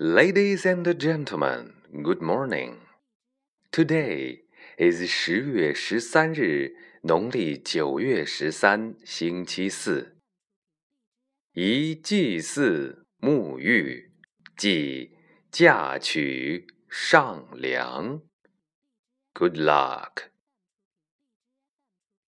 Ladies and gentlemen, good morning. Today is 十月十三日，农历九月十三，星期四。宜祭祀沐浴，即嫁娶上梁。Good luck.